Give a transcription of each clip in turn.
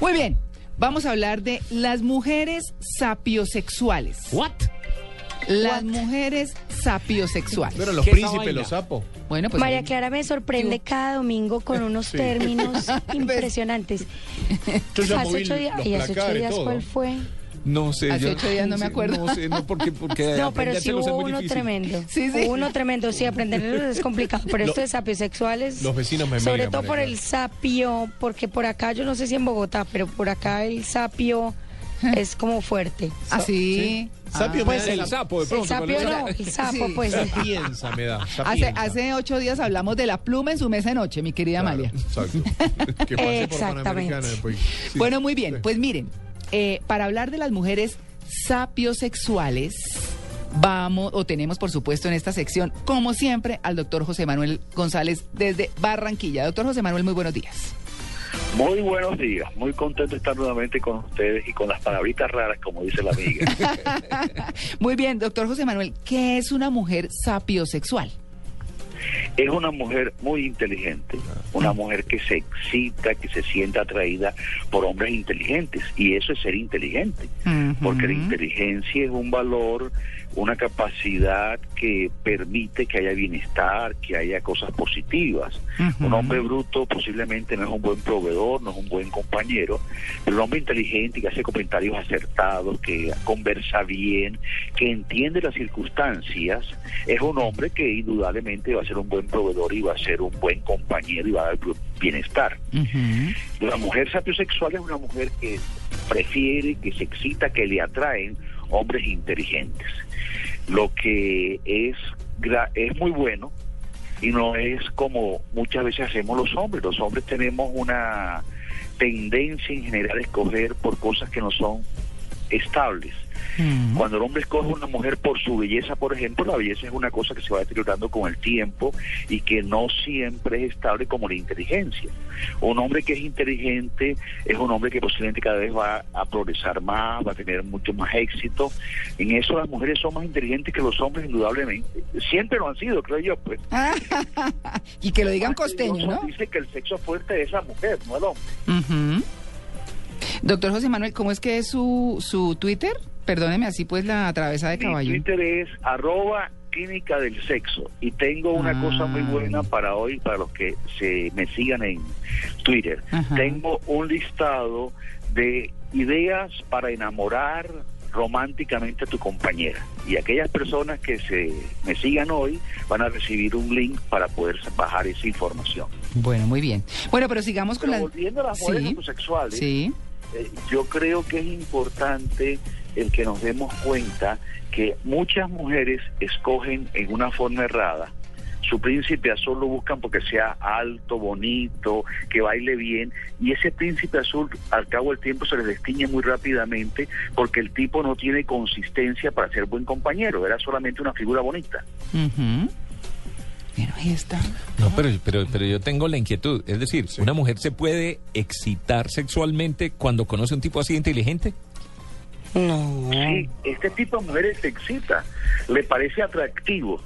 Muy bien, vamos a hablar de las mujeres sapiosexuales. ¿What? Las mujeres sapiosexuales. Pero los ¿Qué es esa príncipes, los sapos. Bueno, pues María ahí- Clara me sorprende cada domingo con unos Sí. términos impresionantes. Yo ya hace moví ocho días, los y hace ocho placares, días todo. ¿cuál fue? No sé. Hace yo- ocho días no me acuerdo. No sé, no, porque, porque No, pero sí hubo uno difícil. tremendo. Sí, sí. Hubo uno tremendo, sí, aprenderlos es complicado. Pero Lo- esto de sapios sexuales. los vecinos me Sobre miran, todo por el sapio, porque por acá, yo no sé si en Bogotá, pero por acá el sapio es como fuerte. Así. Sapio Ah. Pues el sapo, de El pronto. sapio pero- no, el sapo, Sí. pues. Sapienza me da. Hace, sapienza. hace ocho días hablamos de la pluma en su mesa de noche, mi querida Claro, Amalia. Exacto. Que por Exactamente. Panamericana después. Sí. Bueno, muy bien. Sí. Pues miren, eh, para hablar de las mujeres sapiosexuales, vamos, o tenemos por supuesto en esta sección, como siempre, al doctor José Manuel González desde Barranquilla. Doctor José Manuel, muy buenos días. Muy buenos días, muy contento de estar nuevamente con ustedes y con las palabritas raras, como dice la amiga. Muy bien, doctor José Manuel, ¿qué es una mujer sapiosexual? Es una mujer muy inteligente, una mujer que se excita, que se siente atraída por hombres inteligentes, y eso es ser inteligente, porque la inteligencia es un valor, una capacidad que permite que haya bienestar, que haya cosas positivas. Un hombre bruto posiblemente no es un buen proveedor, no es un buen compañero, pero un hombre inteligente que hace comentarios acertados, que conversa bien, que entiende las circunstancias, es un hombre que indudablemente va a ser un buen proveedor y va a ser un buen compañero y va a dar bienestar. Ujú. La mujer sapiosexual es una mujer que prefiere, que se excita, que le atraen hombres inteligentes. Lo que es, es muy bueno y no es como muchas veces hacemos los hombres. Los hombres tenemos una tendencia en general a escoger por cosas que no son estables. Cuando el hombre escoge una mujer por su belleza, por ejemplo, la belleza es una cosa que se va deteriorando con el tiempo y que no siempre es estable como la inteligencia. Un hombre que es inteligente es un hombre que posiblemente cada vez va a progresar más, va a tener mucho más éxito. En eso las mujeres son más inteligentes que los hombres, indudablemente. Siempre lo han sido, creo yo, pues. y que lo digan costeño, ¿no? Dice que el sexo fuerte es la mujer, no el hombre. Doctor José Manuel, ¿cómo es que es su, su Twitter? Perdóneme así pues la atravesada de Mi caballo. Twitter es arroba química del sexo y tengo una Ah. cosa muy buena para hoy, para los que se me sigan en Twitter. Ajá. Tengo un listado de ideas para enamorar románticamente a tu compañera y aquellas personas que se me sigan hoy van a recibir un link para poder bajar esa información. Bueno, muy bien. Bueno, pero sigamos con Pero la... volviendo a las mujeres Sí, homosexuales, sí. eh, yo creo que es importante el que nos demos cuenta que muchas mujeres escogen en una forma errada. Su príncipe azul lo buscan porque sea alto, bonito, que baile bien, y ese príncipe azul al cabo del tiempo se les destiñe muy rápidamente porque el tipo no tiene consistencia para ser buen compañero, era solamente una figura bonita. Ujú. Bueno, ahí está. No, pero, pero, pero yo tengo la inquietud. Es decir, ¿una mujer se puede excitar sexualmente cuando conoce un tipo así de inteligente? No. Sí, este tipo de mujeres se excita, le parece atractivo.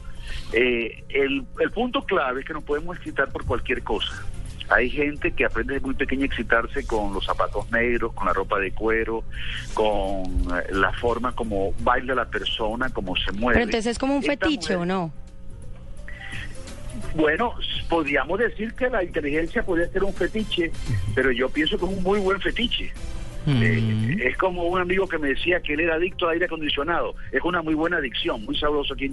Eh, el, el punto clave es que nos podemos excitar por cualquier cosa. Hay gente que aprende desde muy pequeña a excitarse con los zapatos negros, con la ropa de cuero, con eh, la forma como baila la persona, como se mueve. Pero entonces es como un fetiche, ¿o no? Bueno, podríamos decir que la inteligencia podría ser un fetiche, pero yo pienso que es un muy buen fetiche. Eh, es como un amigo que me decía que él era adicto al aire acondicionado. Es una muy buena adicción, muy sabroso aquí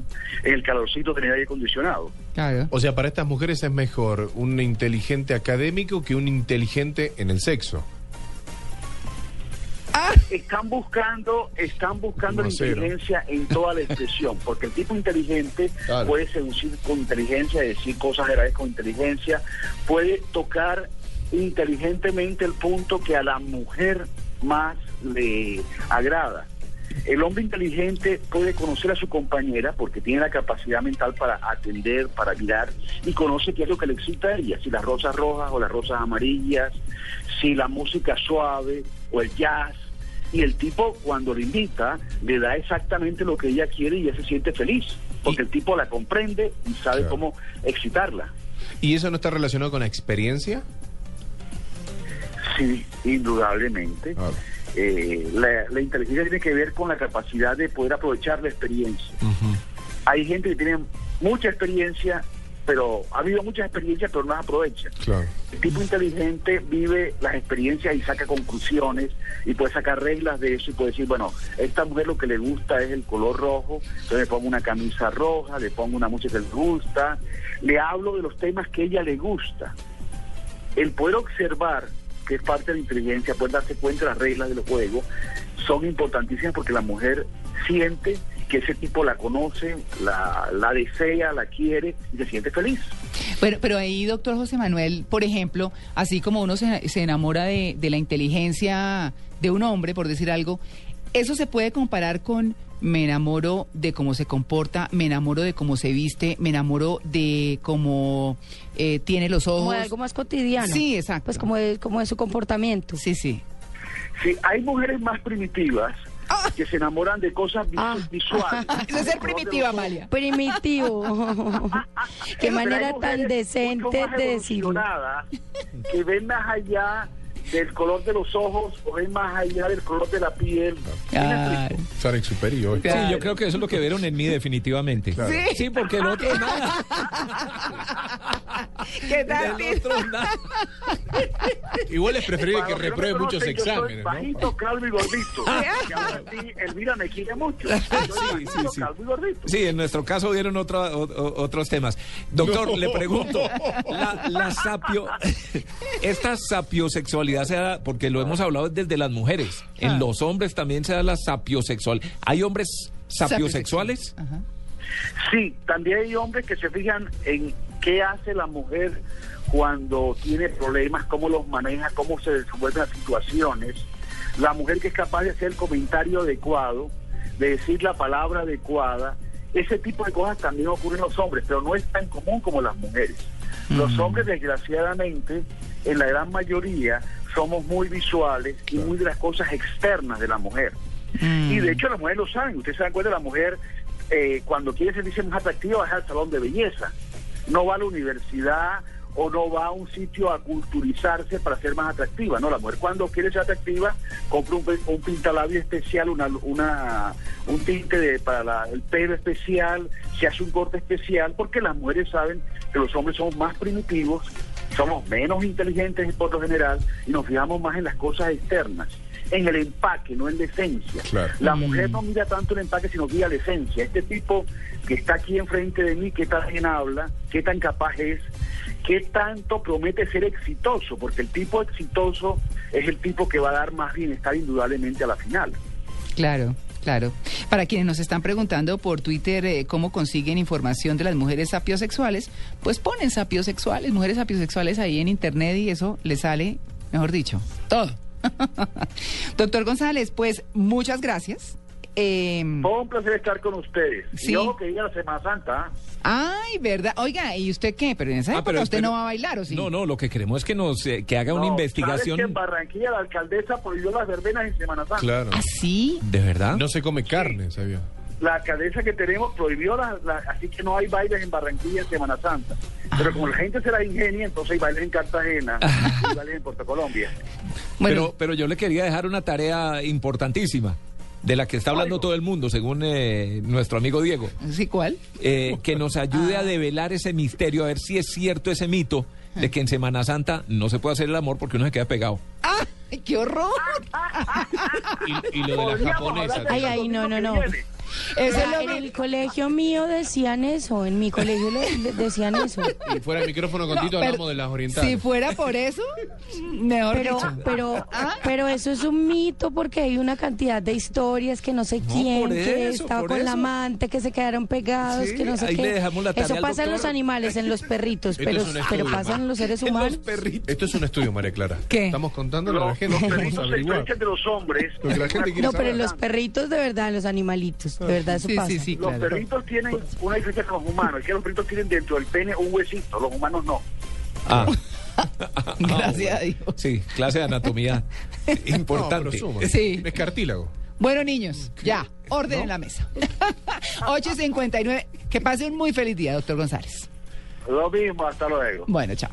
en el calorcito tener aire acondicionado. Claro. O sea, para estas mujeres es mejor un inteligente académico que un inteligente en el sexo. Están buscando, están buscando la inteligencia en toda la expresión, porque el tipo inteligente Claro. puede seducir con inteligencia, decir cosas graves con inteligencia, puede tocar inteligentemente el punto que a la mujer más le agrada. El hombre inteligente puede conocer a su compañera porque tiene la capacidad mental para atender, para mirar y conoce qué es lo que le excita a ella, si las rosas rojas o las rosas amarillas, si la música suave o el jazz. Y el tipo cuando le invita le da exactamente lo que ella quiere y ella se siente feliz, porque el tipo la comprende y sabe Claro. cómo excitarla. ¿Y eso no está relacionado con la experiencia? Sí, indudablemente. Ah. Eh, la, la inteligencia tiene que ver con la capacidad de poder aprovechar la experiencia. Hay gente que tiene mucha experiencia, pero ha habido muchas experiencias, pero no las aprovecha. Claro. El tipo inteligente vive las experiencias y saca conclusiones y puede sacar reglas de eso y puede decir, bueno, a esta mujer lo que le gusta es el color rojo, entonces le pongo una camisa roja, le pongo una música que le gusta, le hablo de los temas que ella le gusta. El poder observar, que es parte de la inteligencia, poder darse cuenta de las reglas del juego, son importantísimas porque la mujer siente que ese tipo la conoce, la, la desea, la quiere y se siente feliz. Bueno, pero ahí, doctor José Manuel, por ejemplo, así como uno se, se enamora de, de la inteligencia de un hombre, por decir algo, eso se puede comparar con me enamoro de cómo se comporta, me enamoro de cómo se viste, me enamoro de cómo eh, tiene los ojos. Como de algo más cotidiano. Sí, exacto. Pues como de, como de su comportamiento. Sí, sí. Sí, hay mujeres más primitivas que se enamoran de cosas Ah. visuales. Eso es ser primitiva, Amalia. Primitivo. Qué Pero manera tan decente de decirlo. evolucionadas Que ven más allá del color de los ojos o ven más allá del color de la piel. Saren superior. Claro. Sí, yo creo que eso es lo que vieron en mí definitivamente. Claro. Sí. Sí, porque el otro nada. ¿Qué tal? El otro nada. Igual es preferible que no repruebe me muchos conocen, yo soy exámenes, ¿no? Bajito, calvo y gordito. ahora sí, Elvira me quiere mucho. Yo soy Sí, sí, bajito, sí. calvo y gordito. Sí, en nuestro caso vieron otra- o- o- otros temas. Doctor, No. le pregunto, la, la sapio, esta sapiosexualidad se da, porque lo hemos hablado desde las mujeres, en Ah. los hombres también se da la sapiosexual. ¿Hay hombres sapiosexuales? Ajá. Sí, también hay hombres que se fijan en qué hace la mujer cuando tiene problemas, cómo los maneja, cómo se desenvuelven las situaciones. La mujer que es capaz de hacer el comentario adecuado, de decir la palabra adecuada. Ese tipo de cosas también ocurren en los hombres, pero no es tan común como las mujeres. Los hombres, desgraciadamente, en la gran mayoría, somos muy visuales y muy de las cosas externas de la mujer. Mm. Y de hecho las mujeres lo saben. Ustedes se dan cuenta, la mujer eh, cuando quiere sentirse más atractiva va al salón de belleza. No va a la universidad o no va a un sitio a culturizarse para ser más atractiva. No, la mujer cuando quiere ser atractiva compra un, pe- un pintalabio especial, una, una, un tinte de, para la- el pelo especial, se hace un corte especial, porque las mujeres saben que los hombres somos más primitivos, somos menos inteligentes por lo general y nos fijamos más en las cosas externas, en el empaque, no en la esencia. Claro. La mujer no mira tanto el empaque, sino mira la esencia. Este tipo que está aquí enfrente de mí, qué tan bien habla, qué tan capaz es, qué tanto promete ser exitoso, porque el tipo exitoso es el tipo que va a dar más bienestar indudablemente a la final. Claro, claro. Para quienes nos están preguntando por Twitter eh, cómo consiguen información de las mujeres sapiosexuales, pues ponen sapiosexuales, mujeres sapiosexuales ahí en internet y eso les sale, mejor dicho, todo. Doctor González, pues muchas gracias. Eh, Fue un placer estar con ustedes. Sí. Y ojo que llega la Semana Santa. ¿ah? ay, verdad. Oiga, ¿y usted qué? Pero en esa Ah, pero- usted pero- no va a bailar, ¿o sí? No, no, lo que queremos es que nos eh, que haga una ¿sabes investigación. que en Barranquilla la alcaldesa prohibió las verbenas en Semana Santa. Claro. ¿Ah, sí? ¿De verdad? No se come carne, ¿sabía? La alcaldesa que tenemos prohibió las, las- así que no hay bailes en Barranquilla en Semana Santa. Pero como la gente se la ingenia, entonces hay bailes en Cartagena y bailes en Puerto Colombia. Bueno, Pero, pero yo le quería dejar una tarea importantísima, de la que está hablando Oigo. todo el mundo, según eh, nuestro amigo Diego. ¿sí cuál? eh, que nos ayude a develar ese misterio, a ver si es cierto ese mito de que en Semana Santa no se puede hacer el amor porque uno se queda pegado. ¡Ay, qué horror! Y, y lo de la japonesa. Ay, ay, no, domingo no, es lo en que- el colegio mío decían eso, en mi colegio le- de- decían eso. Y fuera del micrófono con No, Tito hablamos de las orientales. Si fuera por eso, mejor Pero, dicho. pero, pero eso es un mito porque hay una cantidad de historias que no sé quién, que estaba con la amante, que se quedaron pegados, Sí, que no sé ahí qué. le dejamos la tarea eso pasa en los animales, en los perritos, pero, es pero pasa en los seres humanos. los perritos. Esto es un estudio, María Clara. ¿Qué? Estamos contándole a la Los, gente. los perritos de los hombres. Lo que la gente quiere No, pero en saber. los perritos de verdad, en los animalitos, de verdad eso Sí, pasa. sí, sí, Los claro. perritos tienen una diferencia con los humanos, es que los perritos tienen dentro del pene un huesito, los humanos no. Ah. Gracias a Dios. Sí, clase de anatomía No, importante. suma. Sí. Es cartílago. Bueno, niños, ya, orden en la mesa. 8.59. Que pase un muy feliz día, doctor González. Lo mismo, hasta luego. Bueno, chao.